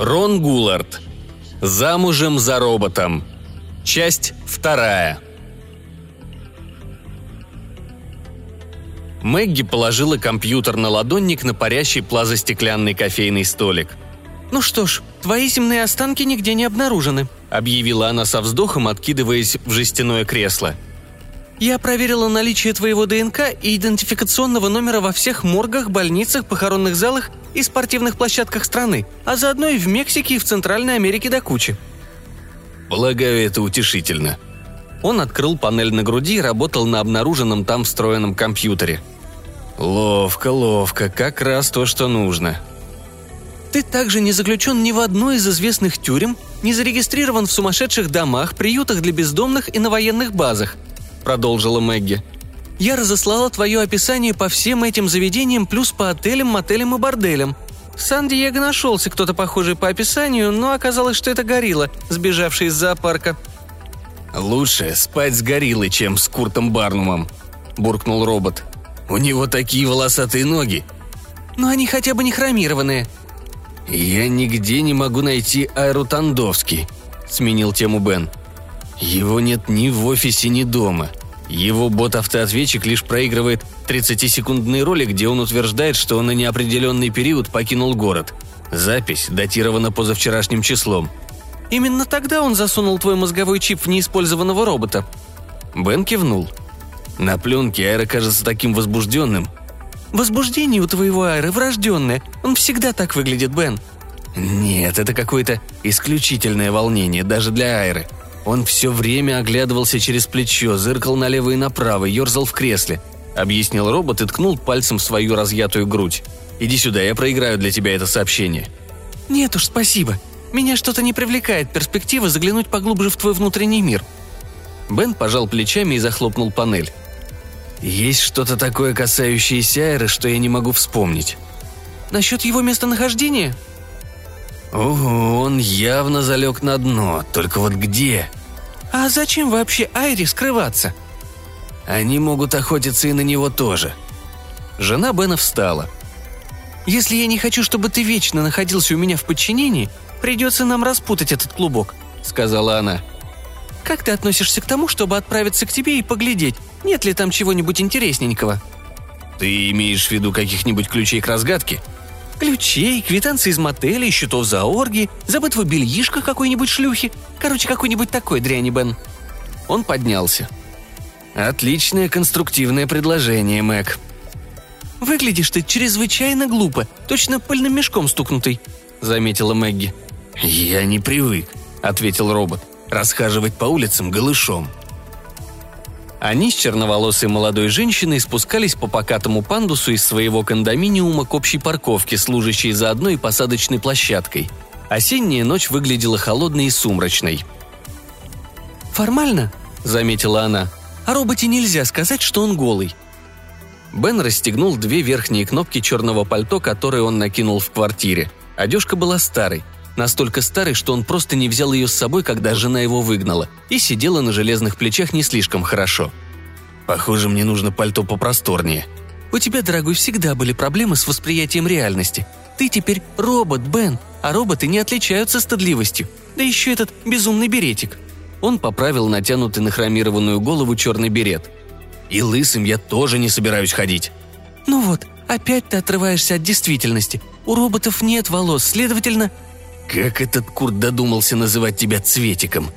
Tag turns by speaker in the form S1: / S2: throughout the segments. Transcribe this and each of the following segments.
S1: Рон Гулард. Замужем за роботом. Часть вторая. Мэгги положила компьютер на ладонник на парящий плазостеклянный кофейный столик.
S2: «Ну что ж, твои земные останки нигде не обнаружены», —
S1: объявила она со вздохом, откидываясь в жестяное кресло.
S2: «Я проверила наличие твоего ДНК и идентификационного номера во всех моргах, больницах, похоронных залах и спортивных площадках страны, а заодно и в Мексике и в Центральной Америке до кучи».
S1: «Полагаю, это утешительно», он открыл панель на груди и работал на обнаруженном там встроенном компьютере. «Ловко, ловко, как раз то, что нужно».
S2: «Ты также не заключен ни в одной из известных тюрем, не зарегистрирован в сумасшедших домах, приютах для бездомных и на военных базах», — продолжила Мэгги. «Я разослала твое описание по всем этим заведениям, плюс по отелям, мотелям и борделям. В Сан-Диего нашелся кто-то похожий по описанию, но оказалось, что это горилла, сбежавший из зоопарка»,
S1: «Лучше спать с гориллой, чем с Куртом Барнумом», – буркнул робот. «У него такие волосатые ноги».
S2: «Но они хотя бы не хромированные».
S1: «Я нигде не могу найти Айру Тандовский», – сменил тему Бен. «Его нет ни в офисе, ни дома. Его бот-автоответчик лишь проигрывает 30-секундный ролик, где он утверждает, что он на неопределенный период покинул город. Запись датирована позавчерашним числом –
S2: Именно тогда он засунул твой мозговой чип в неиспользованного робота».
S1: Бен кивнул. На пленке Айра кажется таким возбужденным.
S2: «Возбуждение у твоего Айры врожденное. Он всегда так выглядит, Бен».
S1: «Нет, это какое-то исключительное волнение, даже для Айры. Он все время оглядывался через плечо, зыркал налево и направо, ерзал в кресле», — объяснил робот и ткнул пальцем в свою разъятую грудь. «Иди сюда, я проиграю для тебя это сообщение».
S2: «Нет уж, спасибо. Меня что-то не привлекает перспектива заглянуть поглубже в твой внутренний мир».
S1: Бен пожал плечами и захлопнул панель. «Есть что-то такое, касающееся Айры, что я не могу вспомнить».
S2: «Насчет его местонахождения?»
S1: «Ого, он явно залег на дно, только вот где?»
S2: «А зачем вообще Айре скрываться?»
S1: «Они могут охотиться и на него тоже».
S2: Жена Бена встала. «Если я не хочу, чтобы ты вечно находился у меня в подчинении, Придется нам распутать этот клубок», — сказала она. «Как ты относишься к тому, чтобы отправиться к тебе и поглядеть, нет ли там чего-нибудь интересненького?»
S1: «Ты имеешь в виду каких-нибудь ключей к разгадке?»
S2: Ключей, квитанции из мотелей, счетов за оргии, забытого бельишка какой-нибудь шлюхи. Короче, какой-нибудь такой дряни, Бен».
S1: Он поднялся. «Отличное конструктивное предложение, Мэг».
S2: «Выглядишь ты чрезвычайно глупо, точно пыльным мешком стукнутый», — заметила Мэгги.
S1: «Я не привык», — ответил робот, — «расхаживать по улицам голышом». Они с черноволосой молодой женщиной спускались по покатому пандусу из своего кондоминиума к общей парковке, служащей заодно и посадочной площадкой. Осенняя ночь выглядела холодной и сумрачной.
S2: «Формально», — заметила она, — «о роботе нельзя сказать, что он голый».
S1: Бен расстегнул две верхние кнопки черного пальто, которые он накинул в квартире. Одежка была старой, Настолько старый, что он просто не взял ее с собой, когда жена его выгнала, и сидела на железных плечах не слишком хорошо. «Похоже, мне нужно пальто попросторнее».
S2: «У тебя, дорогой, всегда были проблемы с восприятием реальности. Ты теперь робот, Бен, а роботы не отличаются стыдливостью. Да еще этот безумный беретик».
S1: Он поправил натянутый на хромированную голову черный берет. «И лысым я тоже не собираюсь ходить».
S2: «Ну вот, опять ты отрываешься от действительности. У роботов нет волос, следовательно,
S1: как этот Курт додумался называть тебя цветиком?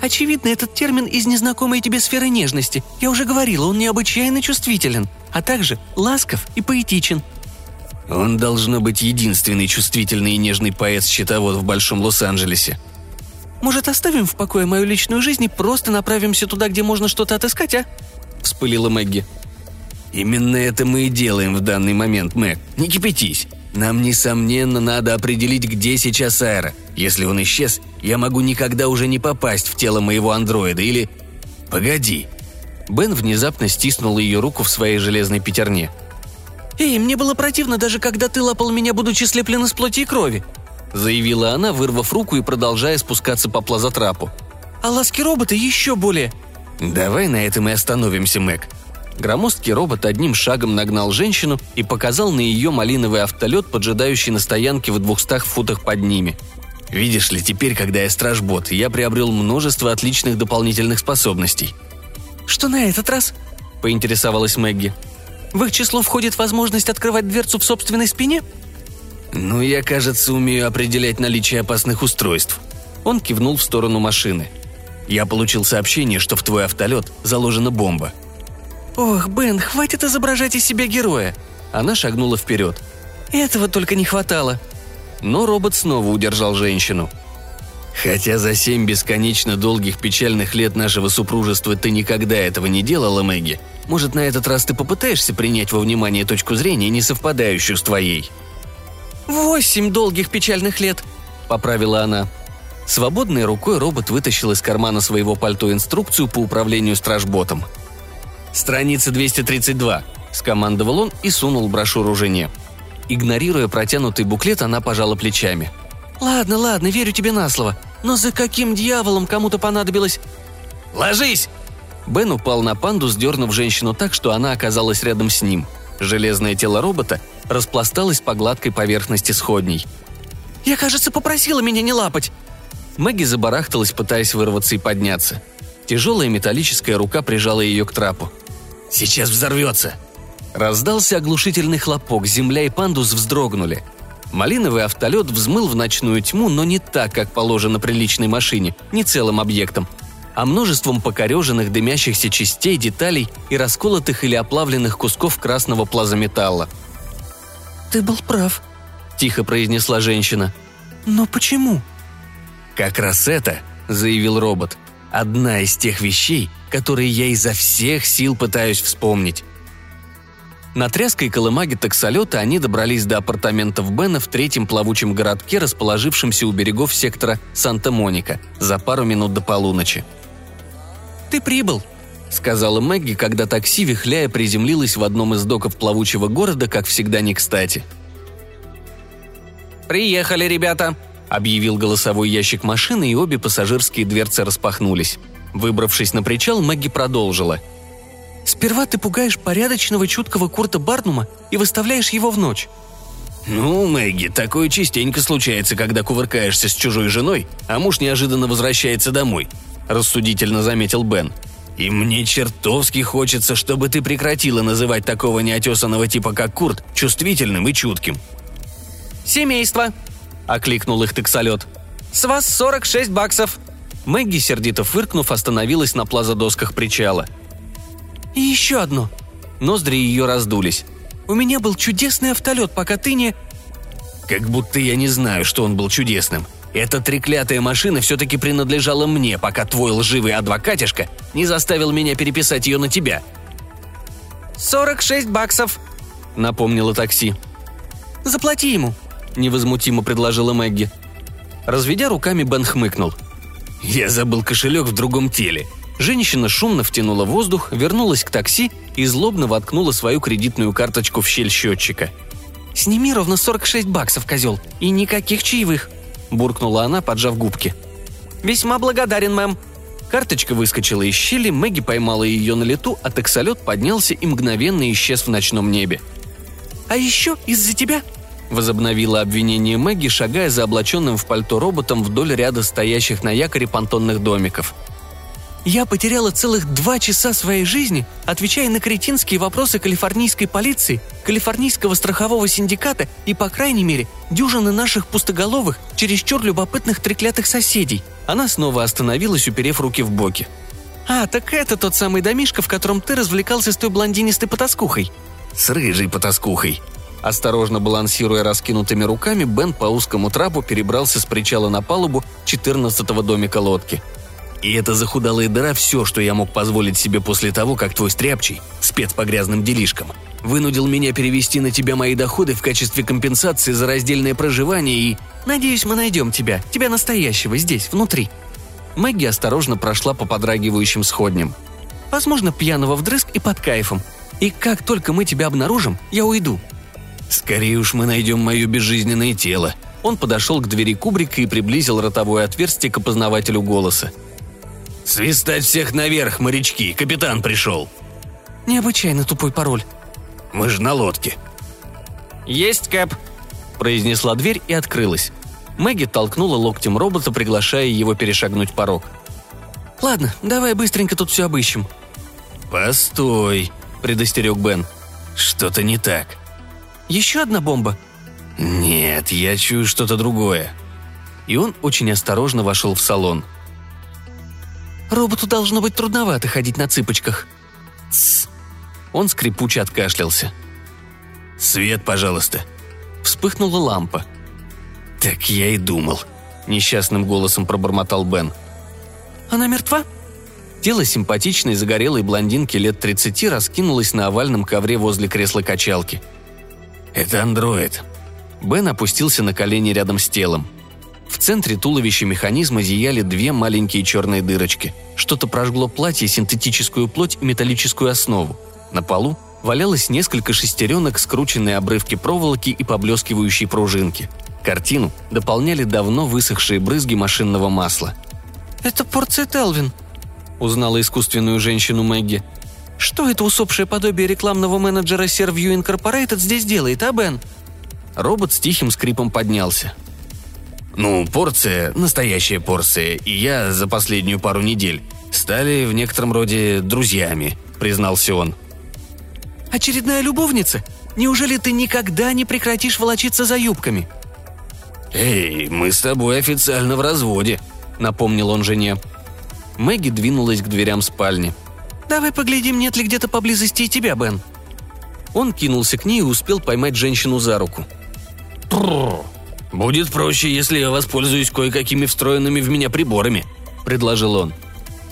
S2: Очевидно, этот термин из незнакомой тебе сферы нежности. Я уже говорила, он необычайно чувствителен, а также ласков и поэтичен.
S1: Он должно быть единственный чувствительный и нежный поэт-счетовод в Большом Лос-Анджелесе.
S2: Может, оставим в покое мою личную жизнь и просто направимся туда, где можно что-то отыскать, а?» – вспылила Мэгги.
S1: «Именно это мы и делаем в данный момент, Мэг. Не кипятись. Нам, несомненно, надо определить, где сейчас Аэро. Если он исчез, я могу никогда уже не попасть в тело моего андроида или... Погоди. Бен внезапно стиснул ее руку в своей железной пятерне.
S2: «Эй, мне было противно, даже когда ты лапал меня, будучи слеплен из плоти и крови», заявила она, вырвав руку и продолжая спускаться по плазотрапу. «А ласки робота еще более...»
S1: «Давай на этом и остановимся, Мэг», Громоздкий робот одним шагом нагнал женщину и показал на ее малиновый автолет, поджидающий на стоянке в двухстах футах под ними. Видишь ли, теперь, когда я стражбот, я приобрел множество отличных дополнительных способностей.
S2: «Что на этот раз?» – поинтересовалась Мэгги. «В их число входит возможность открывать дверцу в собственной спине?»
S1: «Ну, я, кажется, умею определять наличие опасных устройств». Он кивнул в сторону машины. «Я получил сообщение, что в твой автолет заложена бомба».
S2: «Ох, Бен, хватит изображать из себя героя!» Она шагнула вперед. «Этого только не хватало!»
S1: Но робот снова удержал женщину. «Хотя за семь бесконечно долгих печальных лет нашего супружества ты никогда этого не делала, Мэгги, может, на этот раз ты попытаешься принять во внимание точку зрения, не совпадающую с твоей?»
S2: «Восемь долгих печальных лет», — поправила она.
S1: Свободной рукой робот вытащил из кармана своего пальто инструкцию по управлению стражботом. «Страница 232», — скомандовал он и сунул брошюру жене. Игнорируя протянутый буклет, она пожала плечами.
S2: «Ладно, ладно, верю тебе на слово. Но за каким дьяволом кому-то понадобилось...»
S1: «Ложись!» Бен упал на панду, сдернув женщину так, что она оказалась рядом с ним. Железное тело робота распласталась по гладкой поверхности сходней.
S2: «Я, кажется, попросила меня не лапать!»
S1: Мэгги забарахталась, пытаясь вырваться и подняться. Тяжелая металлическая рука прижала ее к трапу. «Сейчас взорвется!» Раздался оглушительный хлопок, земля и пандус вздрогнули. Малиновый автолет взмыл в ночную тьму, но не так, как положено приличной машине, не целым объектом, а множеством покореженных дымящихся частей, деталей и расколотых или оплавленных кусков красного плазометалла –
S2: «Ты был прав», — тихо произнесла женщина. «Но почему?»
S1: «Как раз это», — заявил робот, — «одна из тех вещей, которые я изо всех сил пытаюсь вспомнить». На тряской колымаге таксолета они добрались до апартаментов Бена в третьем плавучем городке, расположившемся у берегов сектора Санта-Моника, за пару минут до полуночи.
S2: «Ты прибыл», —
S1: сказала Мэгги, когда такси, вихляя, приземлилось в одном из доков плавучего города, как всегда не кстати.
S2: «Приехали, ребята!»
S1: — объявил голосовой ящик машины, и обе пассажирские дверцы распахнулись. Выбравшись на причал, Мэгги продолжила.
S2: «Сперва ты пугаешь порядочного чуткого Курта Барнума и выставляешь его в ночь.
S1: «Ну, Мэгги, такое частенько случается, когда кувыркаешься с чужой женой, а муж неожиданно возвращается домой», – рассудительно заметил Бен. И мне чертовски хочется, чтобы ты прекратила называть такого неотесанного типа, как Курт, чувствительным и чутким».
S2: «Семейство!» – окликнул их таксолет. «С вас 46 баксов!»
S1: Мэгги, сердито фыркнув, остановилась на плазодосках причала.
S2: «И еще одно!»
S1: Ноздри ее раздулись.
S2: «У меня был чудесный автолет, пока ты не...»
S1: «Как будто я не знаю, что он был чудесным», эта треклятая машина все-таки принадлежала мне, пока твой лживый адвокатишка не заставил меня переписать ее на тебя».
S2: «Сорок шесть баксов», — напомнило такси. «Заплати ему», — невозмутимо предложила Мэгги.
S1: Разведя руками, Бен хмыкнул. «Я забыл кошелек в другом теле». Женщина шумно втянула воздух, вернулась к такси и злобно воткнула свою кредитную карточку в щель счетчика.
S2: «Сними ровно 46 баксов, козел, и никаких чаевых», – буркнула она, поджав губки. «Весьма благодарен, мэм».
S1: Карточка выскочила из щели, Мэгги поймала ее на лету, а таксолет поднялся и мгновенно исчез в ночном небе.
S2: «А еще из-за тебя?»
S1: – возобновила обвинение Мэгги, шагая за облаченным в пальто роботом вдоль ряда стоящих на якоре понтонных домиков –
S2: я потеряла целых два часа своей жизни, отвечая на кретинские вопросы калифорнийской полиции, калифорнийского страхового синдиката и, по крайней мере, дюжины наших пустоголовых, чересчур любопытных треклятых соседей. Она снова остановилась, уперев руки в боки. «А, так это тот самый домишко, в котором ты развлекался с той блондинистой потаскухой».
S1: «С рыжей потаскухой», Осторожно балансируя раскинутыми руками, Бен по узкому трапу перебрался с причала на палубу 14-го домика лодки – и эта захудалая дыра – все, что я мог позволить себе после того, как твой стряпчий, спец по грязным делишкам, вынудил меня перевести на тебя мои доходы в качестве компенсации за раздельное проживание и...
S2: Надеюсь, мы найдем тебя, тебя настоящего, здесь, внутри».
S1: Мэгги осторожно прошла по подрагивающим сходням.
S2: «Возможно, пьяного вдрызг и под кайфом. И как только мы тебя обнаружим, я уйду».
S1: «Скорее уж мы найдем мое безжизненное тело». Он подошел к двери кубрика и приблизил ротовое отверстие к опознавателю голоса – «Свистать всех наверх, морячки! Капитан пришел!»
S2: «Необычайно тупой пароль».
S1: «Мы же на лодке».
S2: «Есть, Кэп», — произнесла дверь и открылась. Мэгги толкнула локтем робота, приглашая его перешагнуть порог. «Ладно, давай быстренько тут все обыщем».
S1: «Постой», — предостерег Бен. «Что-то не так».
S2: «Еще одна бомба?»
S1: «Нет, я чую что-то другое».
S2: И он очень осторожно вошел в салон. «Роботу должно быть трудновато ходить на цыпочках».
S1: «Тсс».
S2: Он скрипуче откашлялся.
S1: «Свет, пожалуйста».
S2: Вспыхнула лампа.
S1: «Так я и думал», — несчастным голосом пробормотал Бен.
S2: «Она мертва?» Тело симпатичной загорелой блондинки лет 30 раскинулось на овальном ковре возле кресла качалки.
S1: «Это андроид».
S2: Бен опустился на колени рядом с телом. В центре туловища механизма зияли две маленькие черные дырочки. Что-то прожгло платье, синтетическую плоть и металлическую основу. На полу валялось несколько шестеренок, скрученные обрывки проволоки и поблескивающие пружинки. Картину дополняли давно высохшие брызги машинного масла. «Это порция Телвин», — узнала искусственную женщину Мэгги. «Что это усопшее подобие рекламного менеджера Servview Incorporated здесь делает, а, Бен?» Робот с тихим скрипом поднялся.
S1: «Ну, порция, настоящая порция, и я за последнюю пару недель стали в некотором роде друзьями», — признался он.
S2: «Очередная любовница? Неужели ты никогда не прекратишь волочиться за юбками?»
S1: «Эй, мы с тобой официально в разводе», — напомнил он жене.
S2: Мэгги двинулась к дверям спальни. «Давай поглядим, нет ли где-то поблизости и тебя, Бен». Он кинулся к ней и успел поймать женщину за руку.
S1: «Прррр, будет проще, если я воспользуюсь кое-какими встроенными в меня приборами», — предложил он.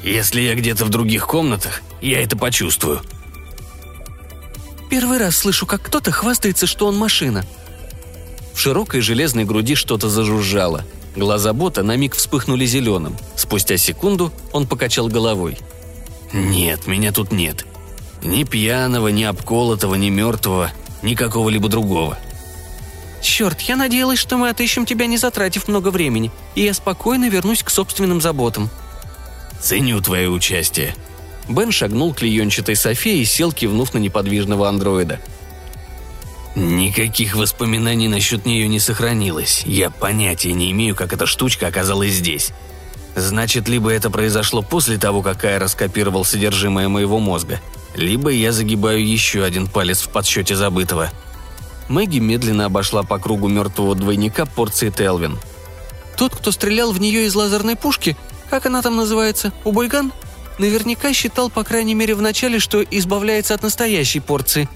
S1: «Если я где-то в других комнатах, я это почувствую».
S2: «Первый раз слышу, как кто-то хвастается, что он машина», в широкой железной груди что-то зажужжало. Глаза бота на миг вспыхнули зеленым. Спустя секунду он покачал головой.
S1: «Нет, меня тут нет. Ни пьяного, ни обколотого, ни мертвого, ни какого-либо другого».
S2: «Черт, я надеялась, что мы отыщем тебя, не затратив много времени, и я спокойно вернусь к собственным заботам».
S1: «Ценю твое участие».
S2: Бен шагнул к клеенчатой Софе и сел, кивнув на неподвижного андроида –
S1: Никаких воспоминаний насчет нее не сохранилось. Я понятия не имею, как эта штучка оказалась здесь. Значит, либо это произошло после того, как Кай раскопировал содержимое моего мозга, либо я загибаю еще один палец в подсчете забытого.
S2: Мэгги медленно обошла по кругу мертвого двойника порции Телвин. «Тот, кто стрелял в нее из лазерной пушки, как она там называется, убойган, наверняка считал, по крайней мере, вначале, что избавляется от настоящей порции»,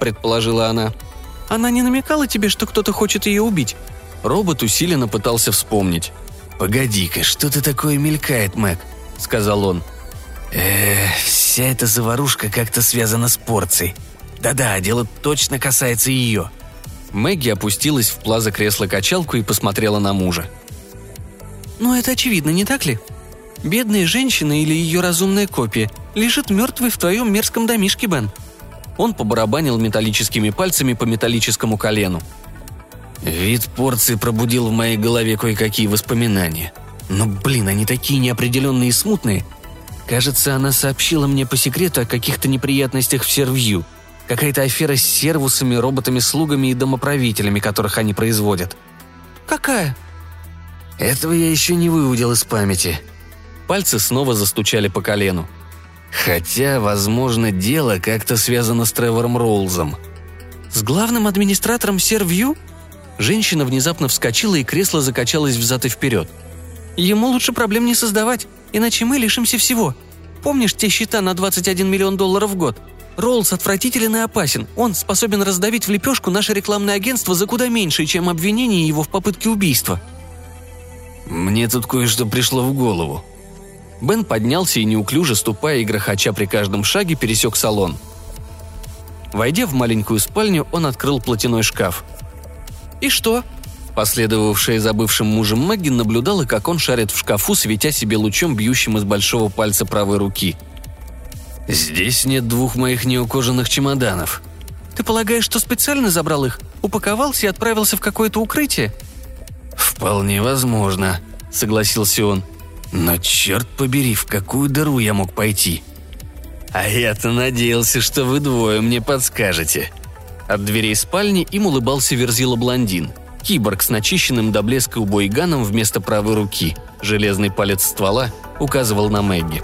S2: предположила она. «Она не намекала тебе, что кто-то хочет ее убить?» Робот усиленно пытался вспомнить.
S1: «Погоди-ка, что-то такое мелькает, Мэг», — сказал он. «Эх, вся эта заварушка как-то связана с порцией. Да-да, дело точно касается ее».
S2: Мэгги опустилась в плаза кресла-качалку и посмотрела на мужа. «Ну, это очевидно, не так ли? Бедная женщина или ее разумная копия лежит мертвой в твоем мерзком домишке, Бен. Он побарабанил металлическими пальцами по металлическому колену.
S1: Вид порции пробудил в моей голове кое-какие воспоминания. Но, блин, они такие неопределенные и смутные. Кажется, она сообщила мне по секрету о каких-то неприятностях в Сервью. Какая-то афера с сервусами, роботами-слугами и домоправителями, которых они производят.
S2: «Какая?»
S1: Этого я еще не выудил из памяти.
S2: Пальцы снова застучали по колену.
S1: Хотя, возможно, дело как-то связано с Тревором Роулзом.
S2: «С главным администратором Сервью?» Женщина внезапно вскочила, и кресло закачалось взад и вперед. «Ему лучше проблем не создавать, иначе мы лишимся всего. Помнишь те счета на 21 миллион долларов в год? Роллс отвратителен и опасен. Он способен раздавить в лепешку наше рекламное агентство за куда меньше, чем обвинение его в попытке убийства».
S1: «Мне тут кое-что пришло в голову»,
S2: Бен поднялся и неуклюже, ступая и грохоча при каждом шаге, пересек салон. Войдя в маленькую спальню, он открыл платяной шкаф. «И что?» Последовавшая за бывшим мужем Мэгги наблюдала, как он шарит в шкафу, светя себе лучом, бьющим из большого пальца правой руки.
S1: «Здесь нет двух моих неукоженных чемоданов».
S2: «Ты полагаешь, что специально забрал их? Упаковался и отправился в какое-то укрытие?»
S1: «Вполне возможно», — согласился он. Но черт побери, в какую дыру я мог пойти? А я-то надеялся, что вы двое мне подскажете.
S2: От дверей спальни им улыбался Верзила блондин.
S1: Киборг с начищенным до блеска убойганом вместо правой руки. Железный палец ствола указывал на Мэгги.